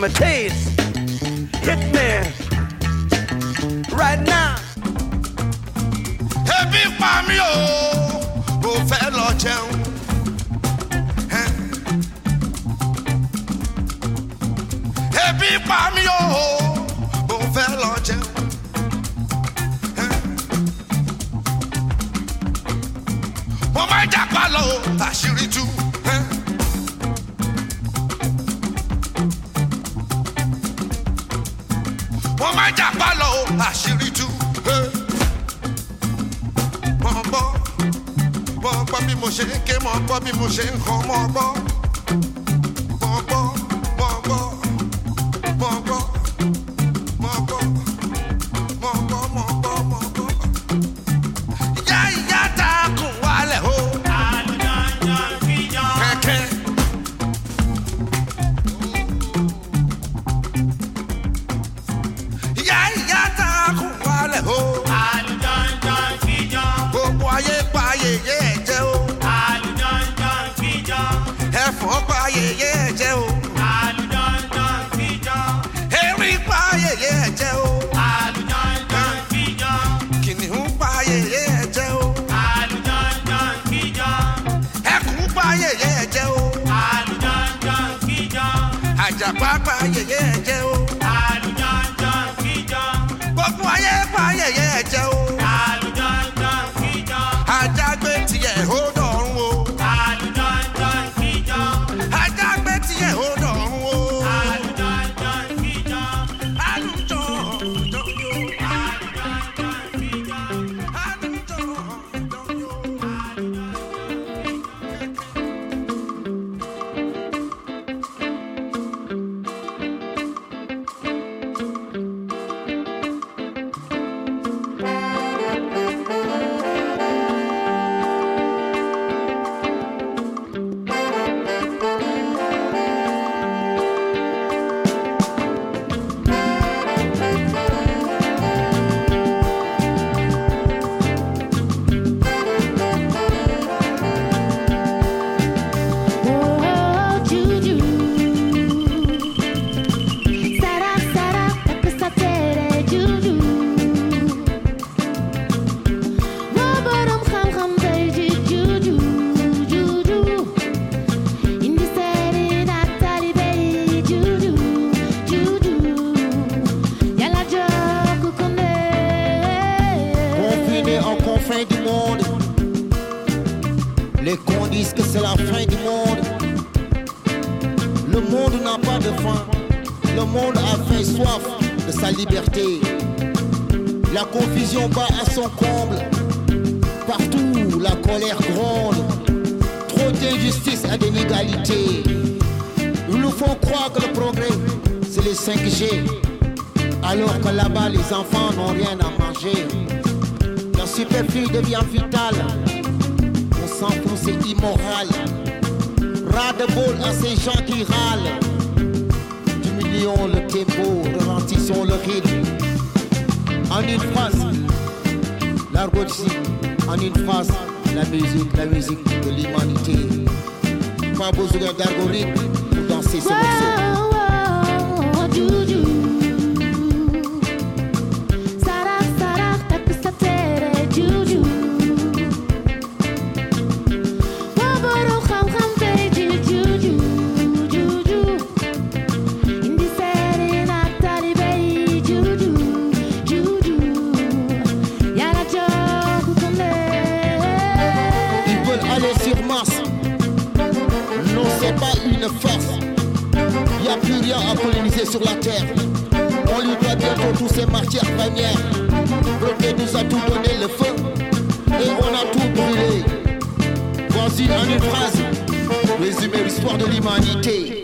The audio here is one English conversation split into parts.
imitation. Yeah, yeah, yeah. Oh. Sa liberté. La confusion bat à son comble. Partout, la colère gronde. Trop d'injustice et d'inégalité. Ils nous font croire que le progrès, c'est les 5G. Alors que là-bas, les enfants n'ont rien à manger. La superflu devient vitale. On s'en fout, c'est immoral. Ras de bol à ces gens qui râlent. Diminuons le tempo, ralentissons le rythme. En une phrase, l'argot ici, en une phrase, la musique, la musique de l'humanité. Pas besoin d'algorithme pour danser ce morceau. Y a plus rien à coloniser sur la terre. On lui doit bientôt tous ces matières premières. Bloqué nous a tout donné le feu. Et on a tout brûlé. Voici en une phrase. Résumer l'histoire de l'humanité.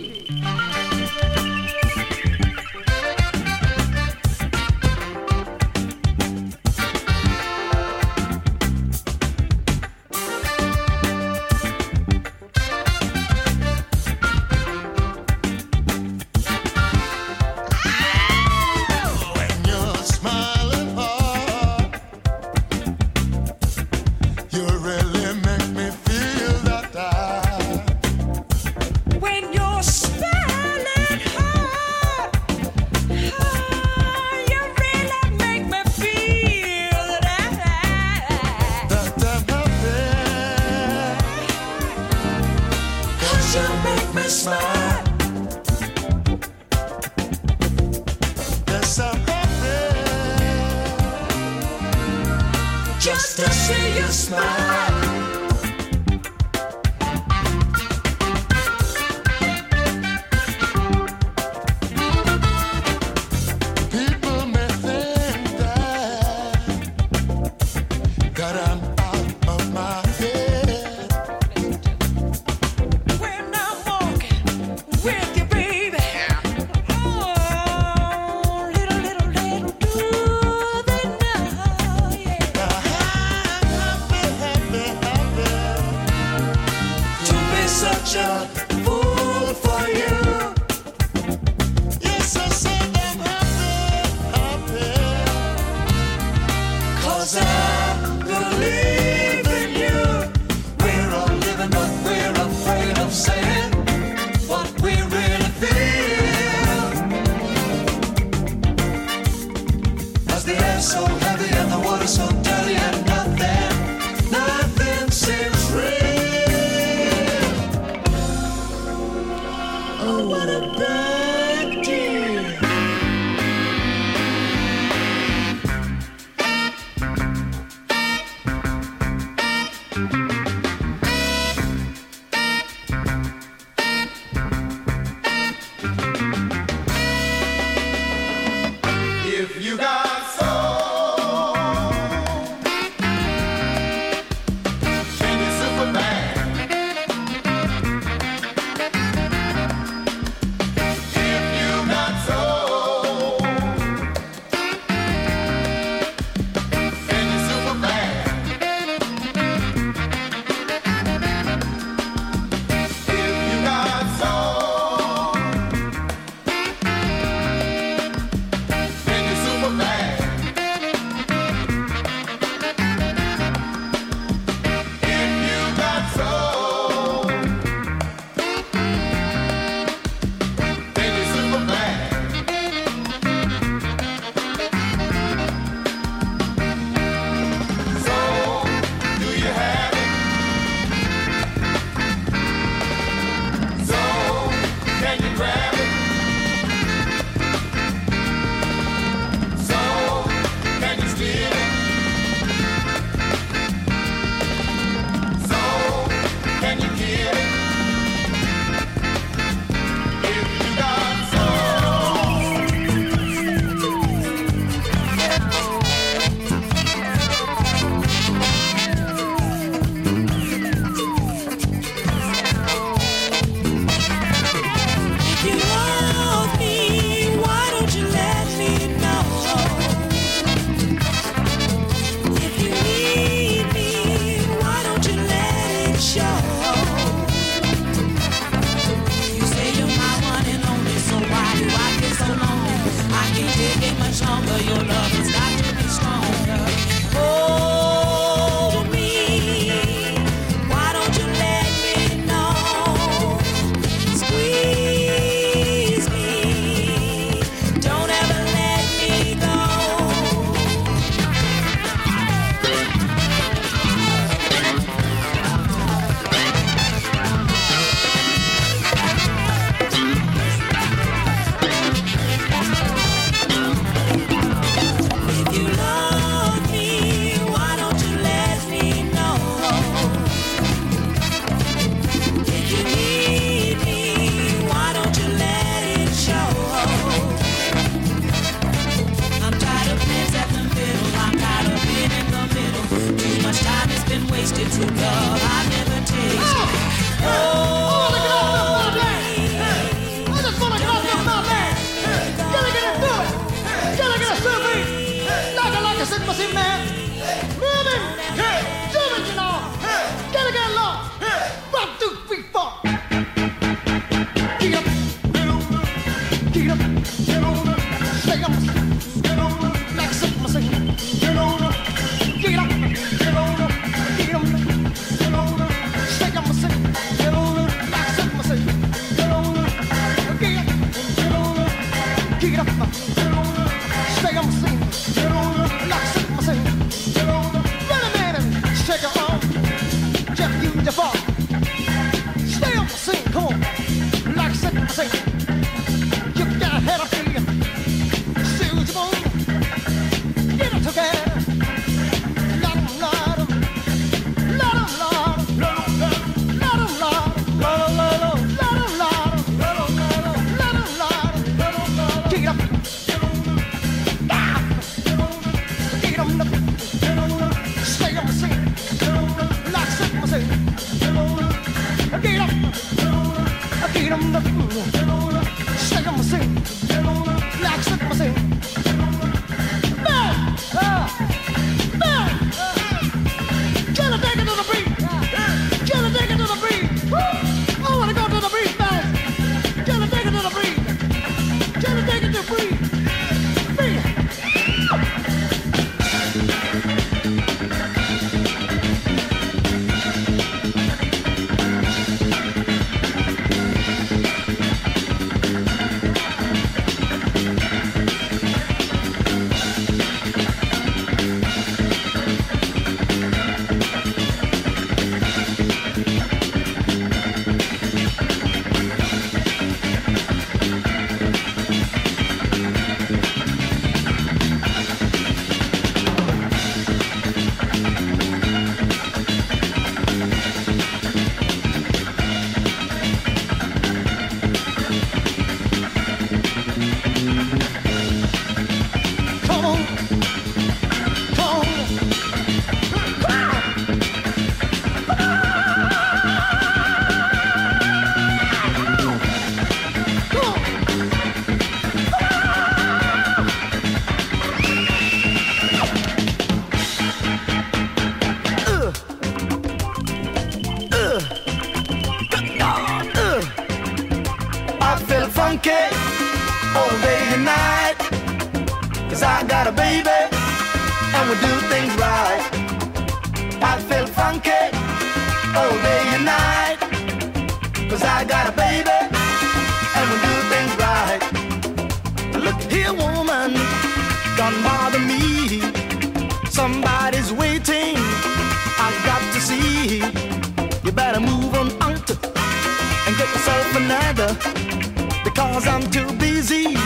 Because I'm too busy.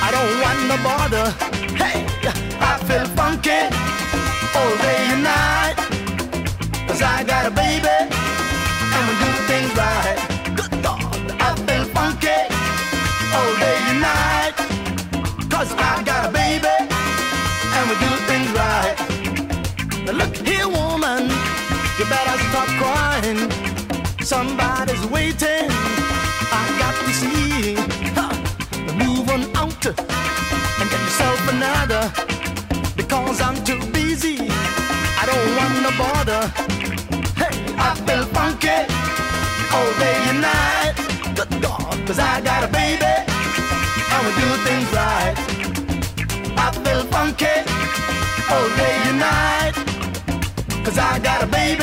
I don't want no bother. Hey, I feel funky all day and night. Cause I got a baby and we do things right. Good God, I feel funky all day and night. Cause I got a baby and we do things right. Now look here, woman, you better stop crying. Somebody's waiting. Another. Because I'm too busy. I don't want no bother. Hey, I feel funky all day and night. Cause I got a baby and we do things right. I feel funky all day and night. Cause I got a baby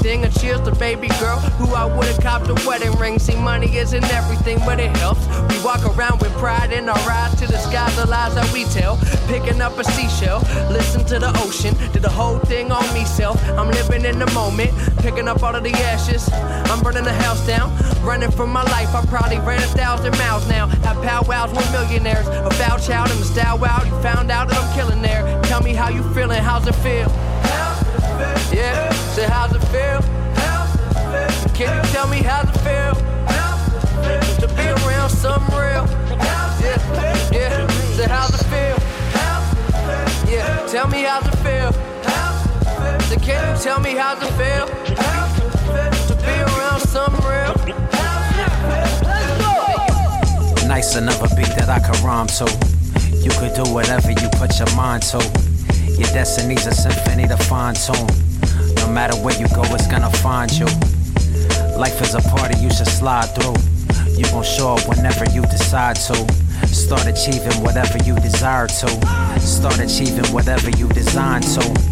anything. And cheers to baby girl who I would've copped a wedding ring. See, money isn't everything, but it helps. We walk around with pride in our eyes to the skies, the lies that we tell. Picking up a seashell, listen to the ocean. Did the whole thing on me self. I'm living in the moment, picking up all of the ashes. I'm burning the house down, running for my life. I probably ran a thousand miles now. Have powwows with millionaires. A foul child in the style out. You found out that I'm killing there. Tell me how you feeling, how's it feel? Yeah, say how's it feel? Can you tell me how's it feel? To be around something real. Yeah, yeah, say how's it feel? Yeah, tell me how's it feel? So can you tell me how's it feel? To be around something real. Nice another beat that I can rhyme to. You could do whatever you put your mind to. Your destiny's a symphony to fine tune. No matter where you go, it's gonna find you. Life is a party you should slide through. You gon' show up whenever you decide to. Start achieving whatever you desire to. Start achieving whatever you design to.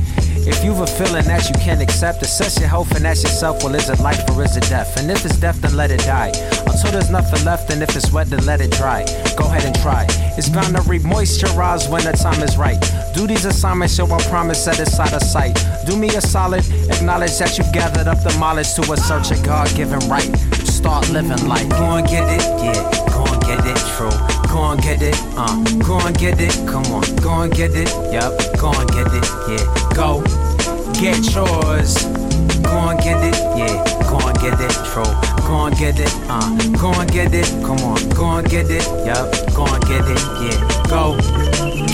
If you've a feeling that you can't accept, assess your health and ask yourself, well, is it life or is it death? And if it's death, then let it die. Until there's nothing left, and if it's wet, then let it dry. Go ahead and try. It's bound to re-moisturize when the time is right. Do these assignments, yo, I promise set it out of sight. Do me a solid, acknowledge that you've gathered up the mileage to a search of God-given right. Start living life. Go and get it, yeah. Go and get it, true. Go and get it, uh. Go and get it, come on. Go and get it, yep. Go and get it, yeah. Go get yours. Go and get it, yeah. Go and get it, true. Go and get it, uh. Go and get it, come on. Go and get it, yep. Go and get it, yeah. Go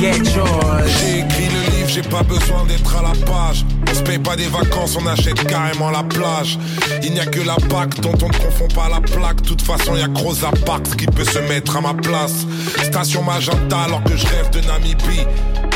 get yours. J'ai écrit le livre, j'ai pas besoin d'être à la page. On se paye pas des vacances, on achète carrément la plage. Il n'y a que la PAC dont on ne confond pas la plaque. De toute façon, y a Rosa Parks qui peut se mettre à ma place. Station Magenta alors que je rêve de Namibie.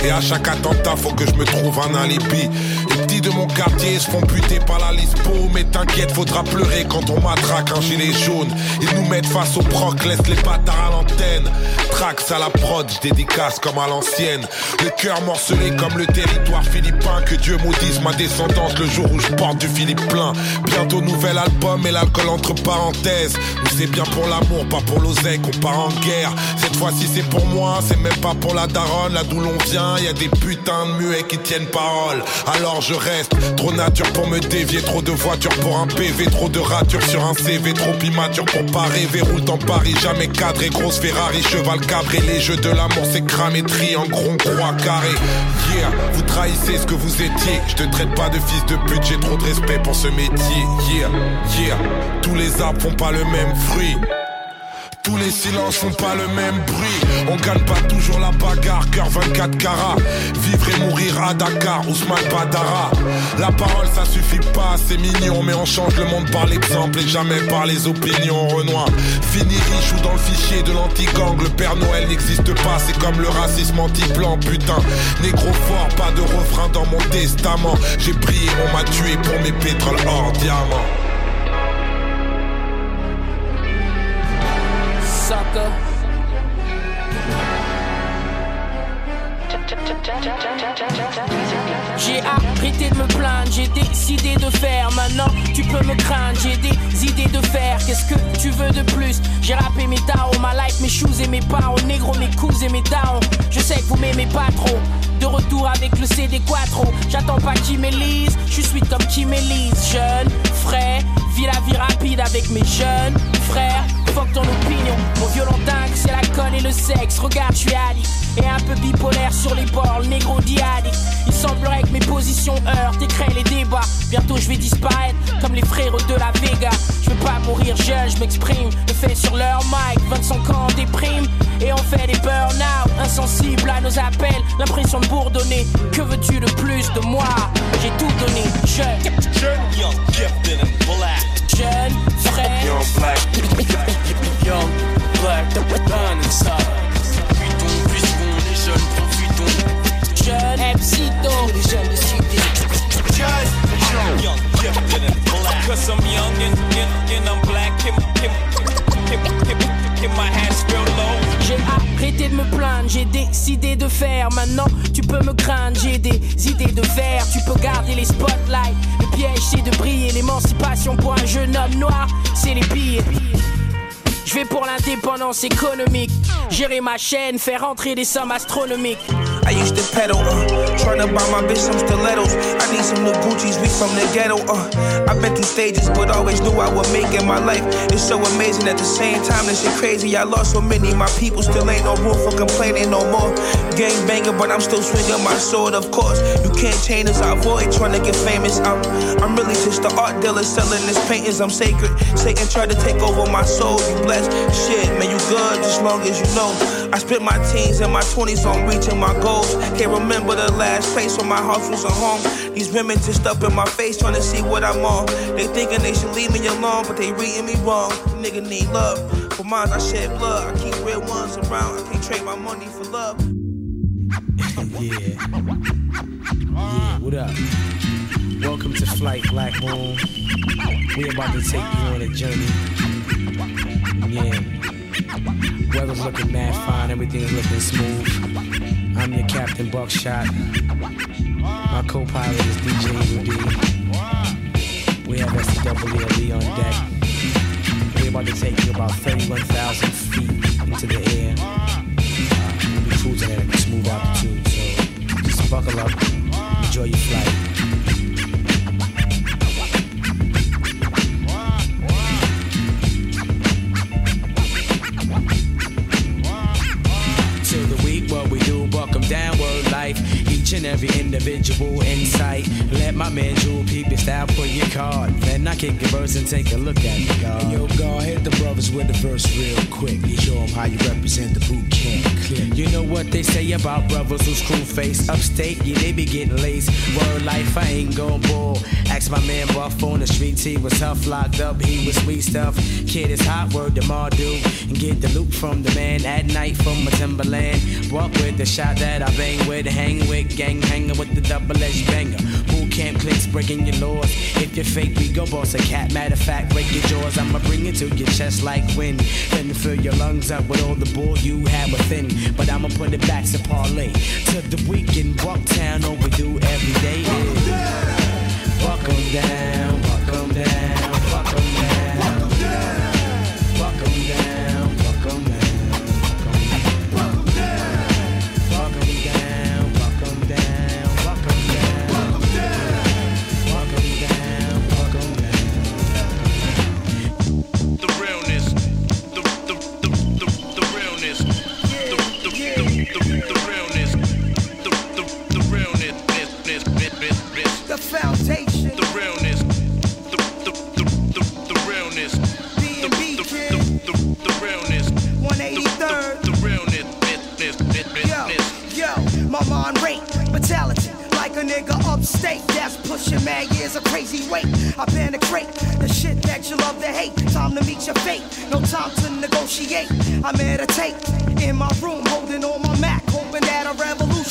Et à chaque attentat, faut que je me trouve un alibi. Les petits de mon quartier se font buter par la lispo. Mais t'inquiète, faudra pleurer quand on matraque un gilet jaune. Ils nous mettent face au proc, laisse les bâtards à l'antenne. Trax à la prod, je dédicace comme à l'ancienne. Le cœur morcelé comme le territoire philippin. Que Dieu maudisse ma descendance le jour où je porte du Philippe plein. Bientôt nouvel album et l'alcool entre parenthèses. Nous c'est bien pour l'amour, pas pour l'oseille qu'on part en guerre. Cette fois-ci c'est pour moi, c'est même pas pour la daronne. Là d'où l'on vient, y a des putains de muets qui tiennent parole. Alors je reste trop nature pour me dévier, trop de voitures pour un PV, trop de ratures sur un CV, trop immature pour pas rêver. Dans Paris, jamais cadré, grosse Ferrari, cheval cabré. Les jeux de l'amour c'est cramé, triangle, rond, croix, carré. Yeah, vous trahissez ce que vous étiez. Te traite pas de fils de pute, j'ai trop de respect pour ce métier. Yeah, yeah, tous les arbres font pas le même fruit. Tous les silences font pas le même bruit. On gagne pas toujours la bagarre, cœur 24 carats. Vivre et mourir à Dakar, Ousmane Badara. La parole ça suffit pas, c'est mignon, mais on change le monde par l'exemple et jamais par les opinions. Renoir, fini riche ou dans le fichier de l'anti-gang. Le Père Noël n'existe pas, c'est comme le racisme anti-blanc, putain. Négro fort, pas de refrain dans mon testament. J'ai prié, on m'a tué pour mes pétroles hors diamant. J'ai arrêté de me plaindre, j'ai décidé de faire. Maintenant, tu peux me craindre, j'ai des idées de faire. Qu'est-ce que tu veux de plus? J'ai rappé mes taos, ma life, mes shoes et mes parents. Négro, mes coups et mes downs. Je sais que vous m'aimez pas trop. De retour avec le CD Quattro. J'attends pas qui m'élise, je suis sweet comme qui m'élise. Jeune, frais, vis la vie rapide avec mes jeunes frères. Fuck ton opinion, mon violent dingue, c'est la colle et le sexe. Regarde, je suis addict. Et un peu bipolaire sur les bords, le négro diadique. Il semblerait que mes positions heurtent et créent les débats. Bientôt je vais disparaître comme les frères de la Vega. Je veux pas mourir jeune, je m'exprime. Le fait sur leur mic, 25 ans déprime. Et on fait des burn-out, insensibles à nos appels. L'impression de bourdonner. Que veux-tu de plus de moi? J'ai tout donné. Jeune. Maintenant, tu peux me craindre, j'ai des idées de fer. Tu peux garder les spotlights. Le piège, c'est de briller. L'émancipation pour un jeune homme noir, c'est les pires. Je vais pour l'indépendance économique. Gérer ma chaîne, faire rentrer des sommes astronomiques. Trying to buy my bitch some stilettos. I need some new Gucci's, we from the ghetto, uh. I've been through stages, but always knew I would make it my life. It's so amazing at the same time, this shit crazy. I lost so many, my people still ain't no room for complaining no more. Gang banger, but I'm still swinging my sword, of course. You can't change us, I avoid trying to get famous. I'm, I'm really just the art dealer selling this paintings. I'm sacred. Satan tried to take over my soul. You blessed, shit, man, you good as long as you know. I spent my teens and my 20s on reaching my goals. Can't remember the last place where my house was a home. These women just up in my face trying to see what I'm on. They thinking they should leave me alone, but they reading me wrong. Nigga need love. For mine, I shed blood. I keep real ones around. I can't trade my money for love. Yeah. Yeah, what up? Welcome to Flight Black Moon. We about to take you on a journey. Yeah. Weather's looking mad fine, everything's looking smooth. I'm your Captain Buckshot. My co-pilot is DJ UD. We have SWLE on deck. We're about to take you about 31,000 feet into the air. We'll be cruising at a smooth altitude, so just buckle up, enjoy your flight. Individual insight. Let my man Jewel peep your style, put your card. Then I kick your verse and take a look at the guard. Yo, God, hit the brothers with the verse real quick. You show 'em how you represent the boot camp Clik. You know what they say about brothers who screw face upstate? Yeah, they be getting laced. Word life, I ain't gon' bull. Ask my man Buff on the streets, he was tough, locked up, he was sweet stuff. Kid is hot, word to Ma do. And get the loot from the man at night from my Timberland. Walk with the shot that I bang with, hang with, gang hanging with the double edged banger. Boot camp clicks breaking your laws. If you're fake, we go boss a cat. Matter of fact, break your jaws. I'ma bring it to your chest like wind. Then fill your lungs up with all the bull you have within. But I'ma put it back to parlay. To the weekend, Bucktown, all we do every day is. Buck 'em down, buck 'em down,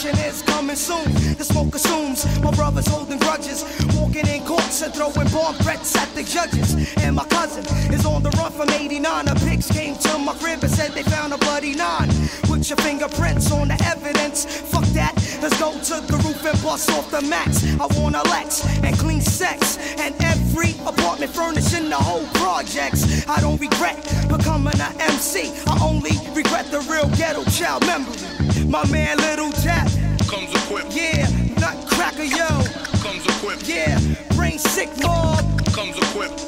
revolution is coming soon. The smoke assumes my brother's holding grudges, walking in courts and throwing bomb threats at the judges. And my cousin is on the run from 89. A pigs came to my crib and said they found a bloody nine. Put your fingerprints on the evidence. Fuck that, let's go to the roof and bust off the mats. I want a Lex and clean sex. And every apartment furnished in the whole projects. I don't regret becoming an MC. I only regret the real ghetto child memory. My man Little Tap. Comes equipped. Yeah, Nutcracker, yo. Comes equipped. Yeah, brain sick mob. Comes equipped.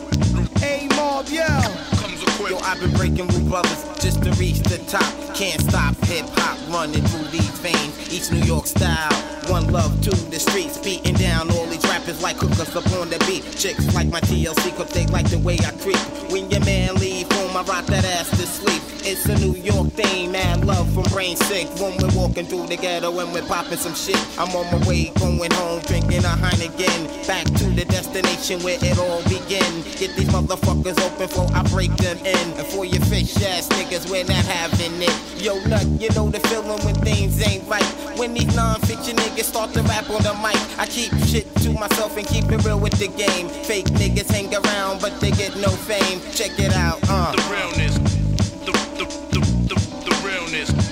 A mob, yo. Comes equipped. Yo, I I've been breaking with brothers just to reach the top. Can't stop hip hop running through these veins. East New York style. One love to the streets, beating down all these rappers like hookers up on the beat. Chicks like my TLC, cause they like the way I creep. When your man leave home, I rock that ass to sleep. It's a New York thing, man. Love from brain sick. When we're walking through the ghetto and we're popping some shit. I'm on my way, going home, drinking a Heineken. Back to the destination where it all begin. Get these motherfuckers open before I break them in. And for your fish ass niggas, we're not having it. Yo, nut, you know the feeling when things ain't right. When these non-fiction niggas start to rap on the mic, I keep shit to myself and keep it real with the game. Fake niggas hang around, but they get no fame. Check it out, uh. The realness. The, the, the, the, the realness.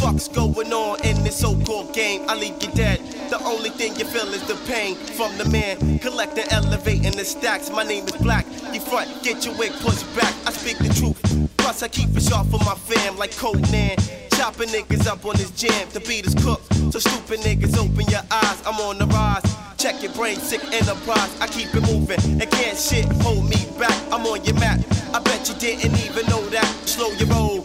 Fuck's going on in this so-called game. I leave you dead. The only thing you feel is the pain from the man collecting, elevating the stacks. My name is Black. You front, get your wig pushed back. I speak the truth. Plus I keep it sharp for my fam like Conan. Chopping niggas up on this jam. The beat is cooked. So stupid niggas, open your eyes. I'm on the rise. Check your brain, sick enterprise. I keep it moving and can't shit hold me back. I'm on your map. I bet you didn't even know that. Slow your roll.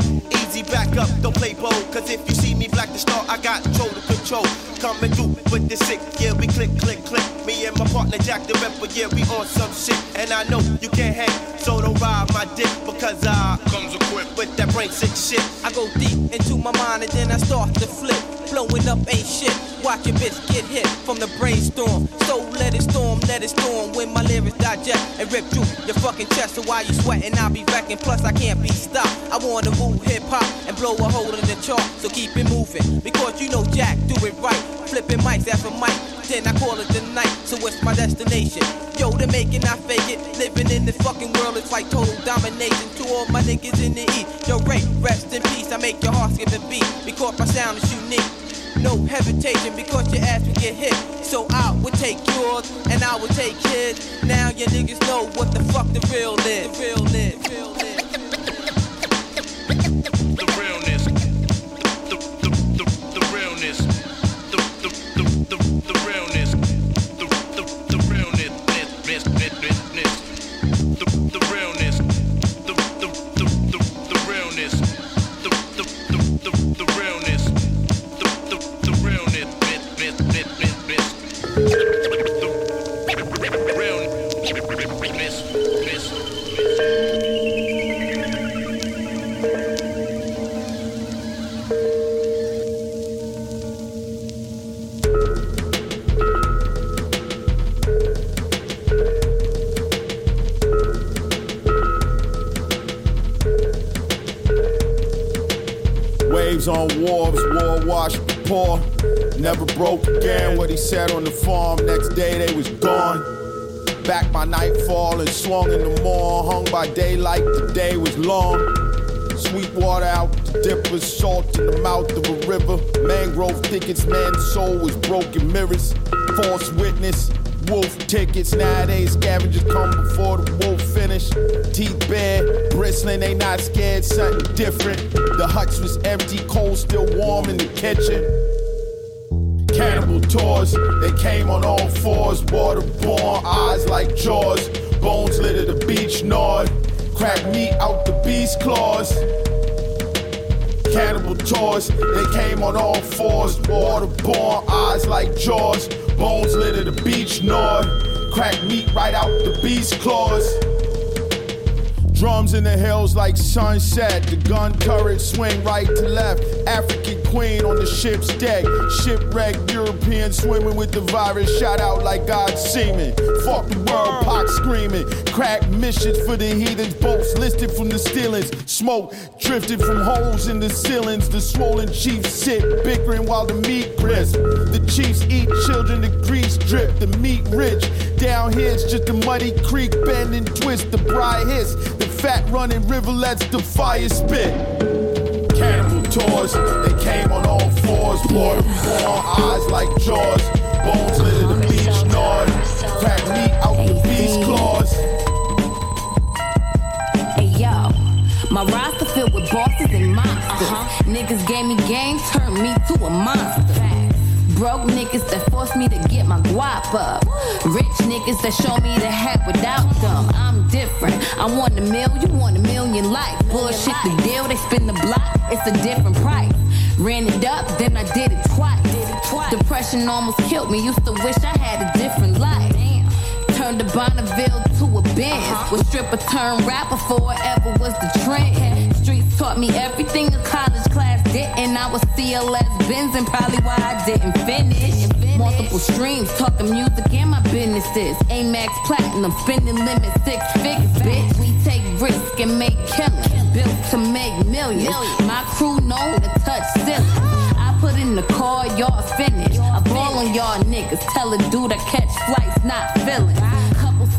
Easy back up, don't play bold. Cause if you see me black the star, I got control to control. Coming through with the sick, yeah, we click, click, click. Me and my partner Jack the Ripper, yeah, we on some shit. And I know you can't hang, so don't ride my dick because I comes equipped with that brain sick shit. I go deep into my mind and then I start to flip. Blowing up ain't shit. Watch your bitch get hit from the brainstorm. So let it storm, let it storm. When my lyrics digest and rip through your fucking chest. So while you sweating, I'll be wrecking. Plus, I can't be stopped. I wanna move hip hop and blow a hole in the chart. So keep it moving. Because you know Jack do it right. Flipping mics after mic. Then I call it the night. So it's my destination. Yo, they making I fake it. Living in this fucking world, it's like total domination. To all my niggas in the east. Yo, Ray, rest in peace. I make your heart skip a beat. Because my sound is unique. No hesitation because your ass will get hit. So I will take yours and I will take his. Now your niggas know what the fuck the real is. The real is. The real is. Waves on wharves, war washed the poor. Never broke again what he said on the farm. Next day they was gone. Back by nightfall and swung in the morn. Hung by daylight, the day was long. Sweet water out the dippers, salt in the mouth of a river. Mangrove thickets, man's soul was broken mirrors. False witness, wolf tickets. Nowadays, scavengers come before the wolf finish. Teeth bare, bristling, they not scared, something different. The huts was empty, cold still warm in the kitchen. Cannibal tours, they came on all fours, waterborne, eyes like jaws, bones litter the beach gnawed, crack meat out the beast claws. Cannibal tours, they came on all fours, waterborne, eyes like jaws, bones litter the beach gnawed, crack meat right out the beast claws. Drums in the hills like sunset. The gun turret swing right to left. African queen on the ship's deck. Shipwrecked European swimming with the virus. Shot out like God's semen. Fuck the world, Pac screaming. Crack missions for the heathens. Boats listed from the stealings. Smoke drifted from holes in the ceilings. The swollen chiefs sit bickering while the meat crisp. The chiefs eat children, the grease drip. The meat rich. Down here it's just a muddy creek bend and twist. The bride hiss. The fat running rivulets, the fire spit cannibal tours. They came on all fours, boy, warm eyes like jaws. Bones littered the beach, gnawed. Crack meat out the beast claws. Hey, yo. My roster filled with bosses and monsters. Uh-huh. Niggas gave me game, turned me to a monster. Broke niggas that forced me to get my guap up. Rich niggas that show me the hat without them. I'm different. I want a mil, you want a million life. Bullshit the deal, they spin the block, it's a different price. Ran it up, then I did it twice. Depression almost killed me. Used to wish I had a different life. Turned the Bonneville to a Benz. Was stripper turned rapper before it ever was the trend. Streets taught me everything a college class didn't. I was CLS Benz and probably why I didn't finish. Multiple streams, talking music and my businesses. Amex Platinum, spending limit six figures, bitch. We take risk and make killings. Built to make millions. My crew known to touch ceilings. I put in the call, y'all finished. I ball on y'all niggas. Tell a dude I catch flights, not feelings.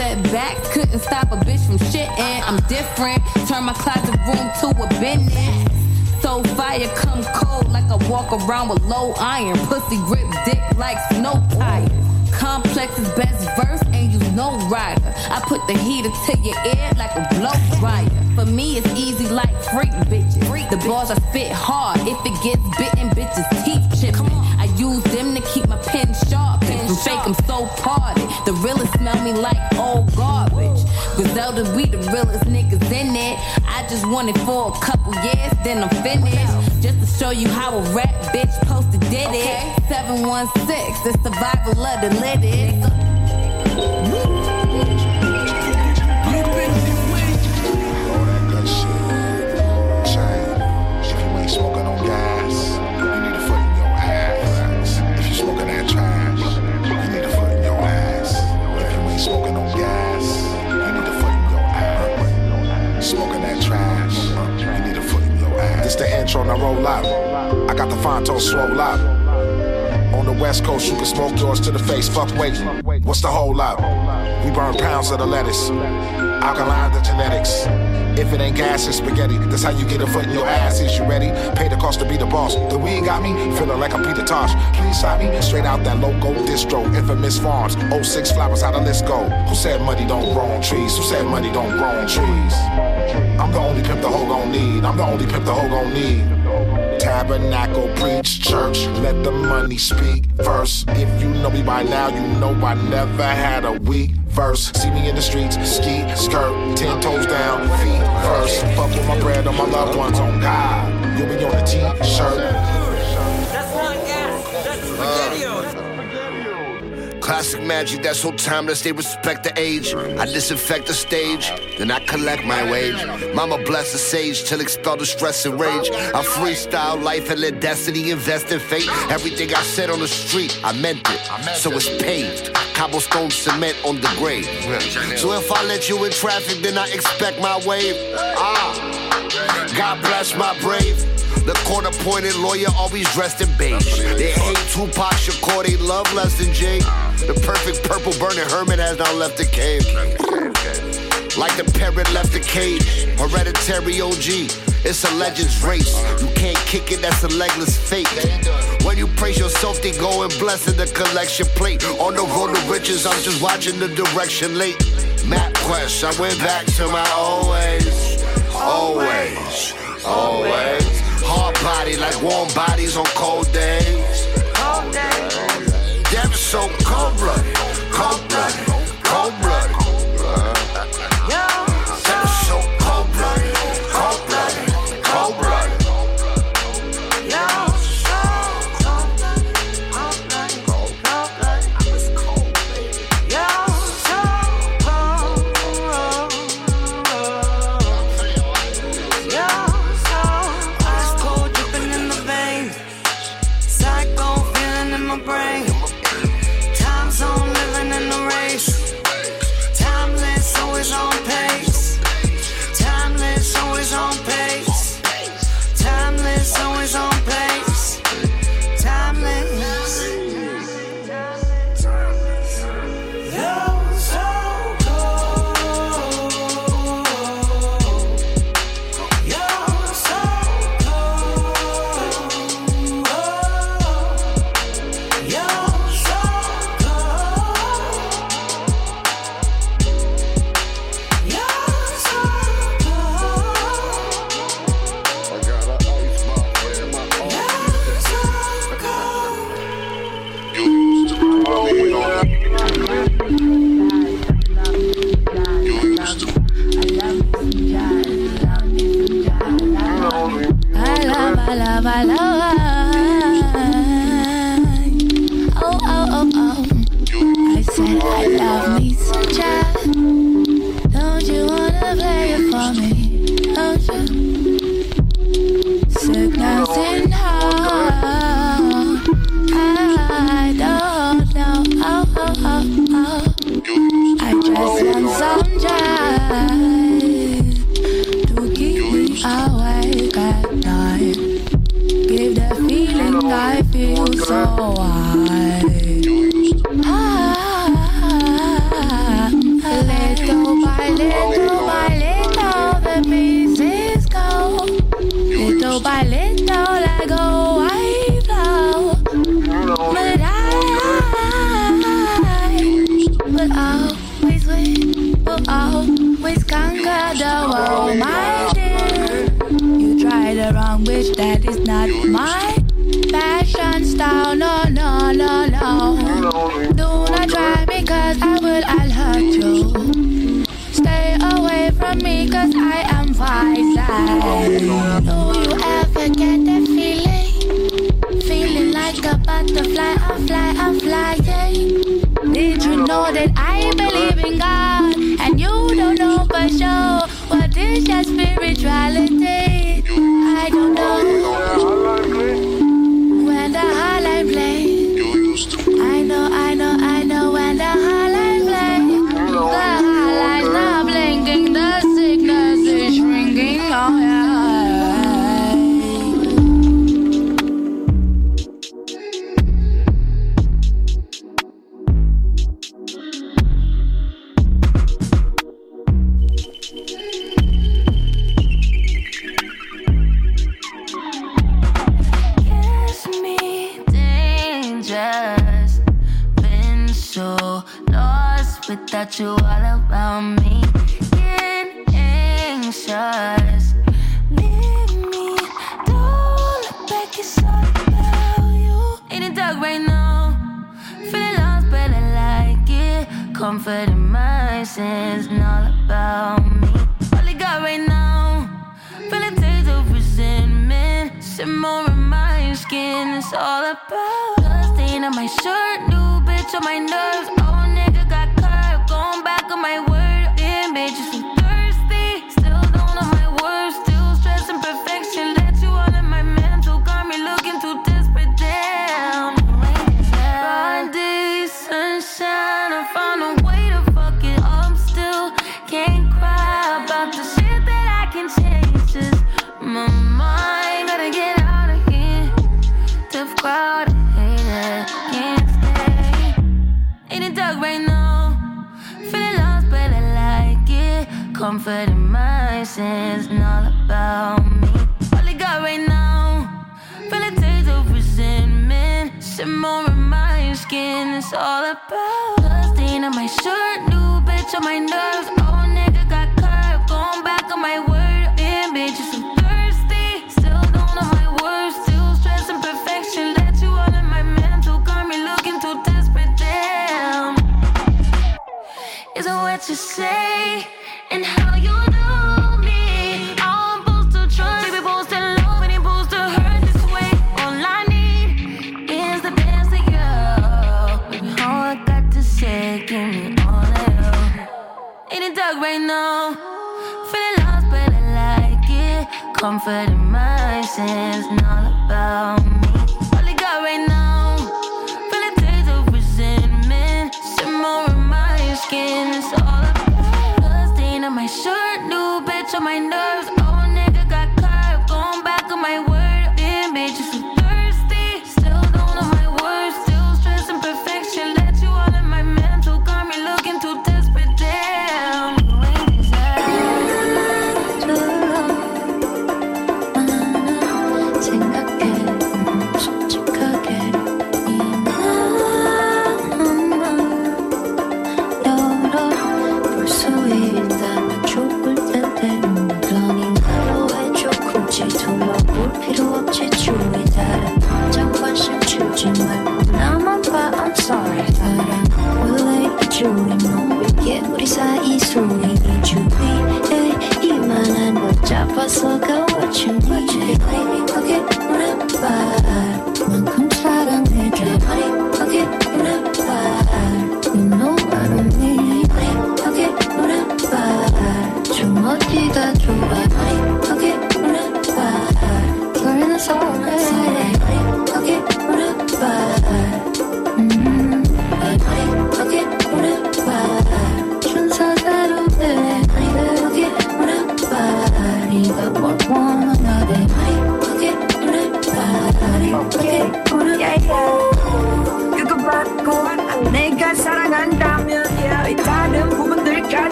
Setbacks, couldn't stop a bitch from shitting. I'm different. Turn my closet room to a business. So fire come cold like I walk around with low iron. Pussy grip dick like snow tires. Complex is best verse and you know rider. I put the heater to your ear like a blow dryer. For me, it's easy like freak bitches. The bars I spit hard. If it gets bitten, bitches teeth chipping. I use them to keep my pen sharp. From fake, I'm so party. The realest smell me like. Griselda, we the realest niggas in it. I just want it for a couple years, then I'm finished. Just to show you how a rap bitch posted did it. 716, the survival of the littest. Intro, now roll up. I got the Fonto swole up. On the west coast, you can smoke yours to the face. Fuck waiting. What's the whole up? We burn pounds of the lettuce. Alkaline the genetics. If it ain't gas, it's spaghetti. That's how you get a foot in your ass. Is you ready? Pay the cost to be the boss. The weed got me feeling like I'm Peter Tosh. Please stop me straight out that loco distro. Infamous farms. 06 flowers, how list go? Who said money don't grow on trees? Who said money don't grow on trees? I'm the only pimp the hoe gon' need. I'm the only pimp the hoe gon' need. Tabernacle, preach, church, let the money speak first. If you know me by now, you know I never had a weak verse. See me in the streets, ski, skirt, ten toes down, feet first. Fuck with my bread on my loved ones on God. You'll be on the t-shirt. Classic magic that's so timeless, they respect the age. I disinfect the stage, then I collect my wage. Mama bless the sage till expel the stress and rage. I freestyle life and let destiny invest in fate. Everything I said on the street, I meant it. So it's paved. Cobblestone cement on the grave. So if I let you in traffic, then I expect my wave. Ah, God bless my brave. The court appointed lawyer always dressed in beige. They hate Tupac Shakur, they love less than Jay. The perfect purple burning hermit has now left the cave. Like the parrot left the cage. Hereditary OG. It's a legend's race. You can't kick it, that's a legless fake. When you praise yourself, they go and bless in the collection plate. On the road to riches, I'm just watching the direction late. Map quest, I went back to my always, always, always. Hard body like warm bodies on cold days. So cold blooded, cold blooded, cold blooded. not my fashion style. No, no, no, no. Do not try because I will, I'll hurt you. Stay away from me because I am wise.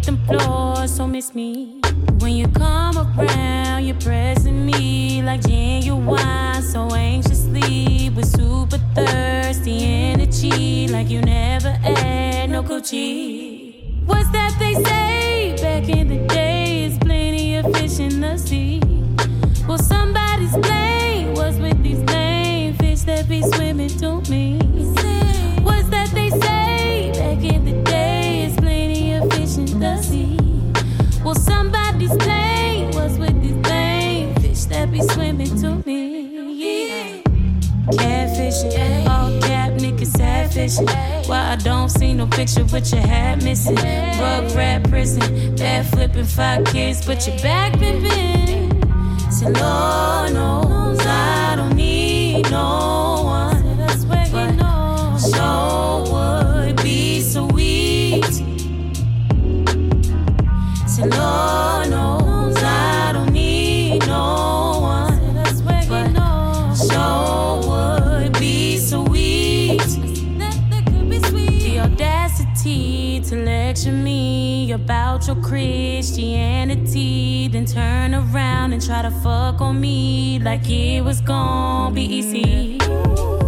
Picked them floors, so miss me. When you come around, you're pressing me like genuine, so anxiously with super thirsty energy, like you never had no Gucci. What's that they say back in the days? Plenty of fish in the sea. Well, somebody's blame was with these lame fish that be swimming to Why I don't see no picture with your hat missing. Rug rat prison, bad flipping five kids, but your back been bent. Say, Lord knows I don't need no one. But sure would be so easy. Say, Lord about your Christianity, then turn around and try to fuck on me like it was gonna be easy.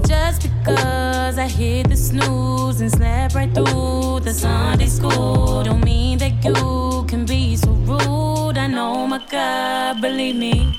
Just because I hit the snooze and slept right through the Sunday school, don't mean that you can be so rude. I know my God, believe me.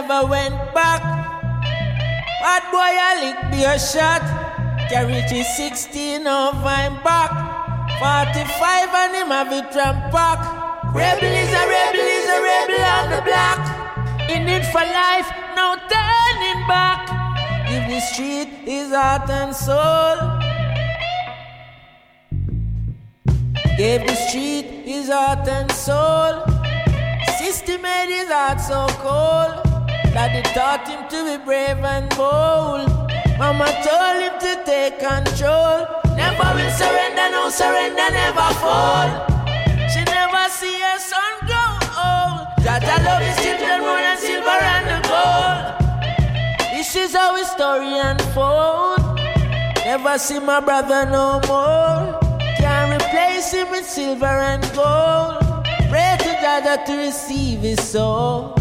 Never went back. Bad boy, I lick be a shot. Carry 16 of I'm back. 45 and him have it tramp back. Rebel is a rebel is a rebel on the block. In it for life, no turning back. Give the street his heart and soul. Gave the street his heart and soul. System made his heart so cold it taught him to be brave and bold. Mama told him to take control. Never will surrender, no surrender, never fall. She never see her son grow old. Jah Jah love his children more than silver and the gold. This is how his story unfold. Never see my brother no more. Can't replace him with silver and gold. Pray to Jah Jah to receive his soul.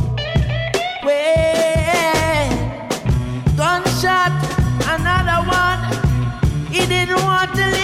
Wait, gunshot, another one. He didn't want to live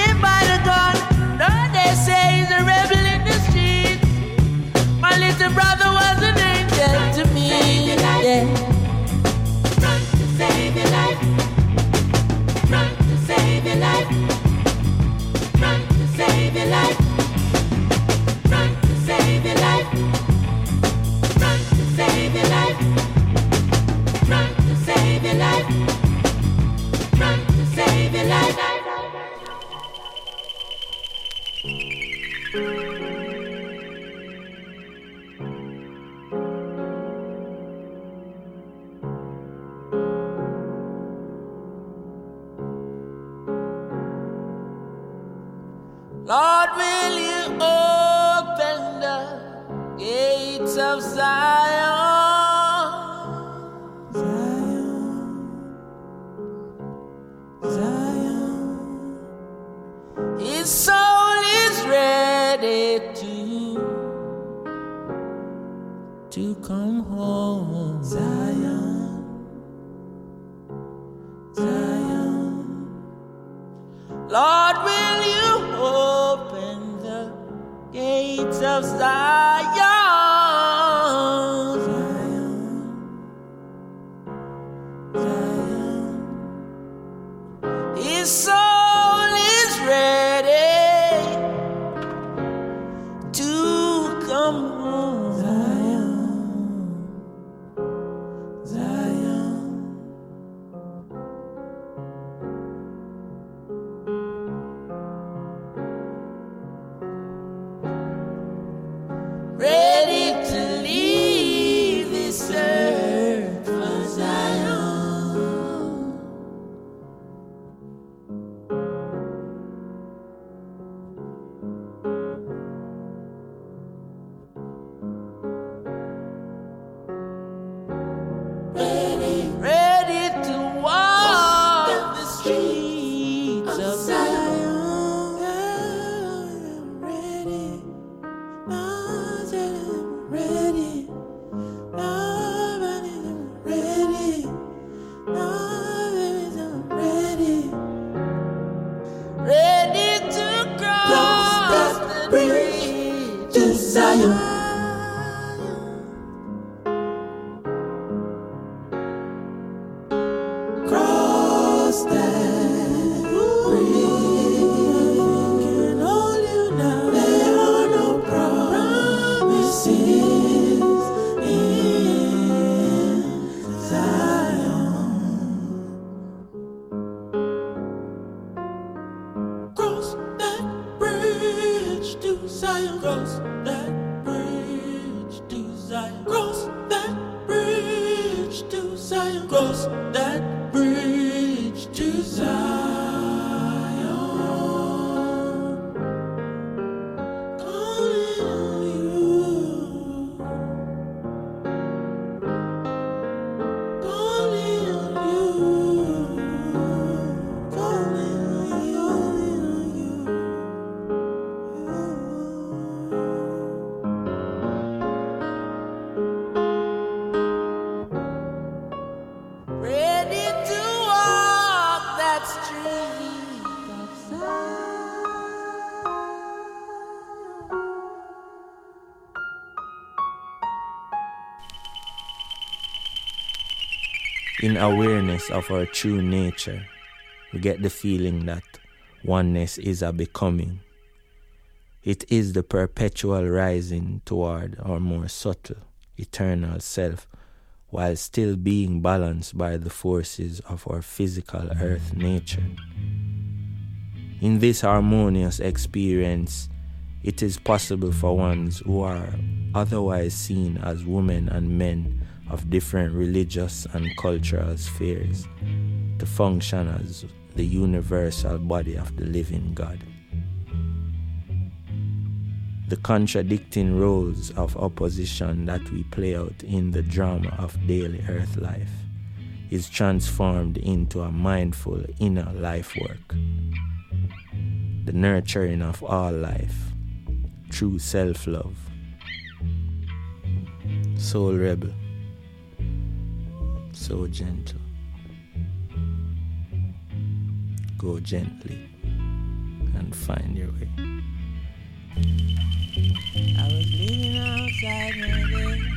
gates of Zion? In awareness of our true nature, we get the feeling that oneness is a becoming. It is the perpetual rising toward our more subtle, eternal self, while still being balanced by the forces of our physical earth nature. In this harmonious experience, it is possible for ones who are otherwise seen as women and men of different religious and cultural spheres to function as the universal body of the living God. The contradicting roles of opposition that we play out in the drama of daily earth life is transformed into a mindful inner life work. The nurturing of all life true self love. Soul rebel, so gentle. Go gently and find your way. I was living outside my.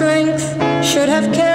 Strength should have carried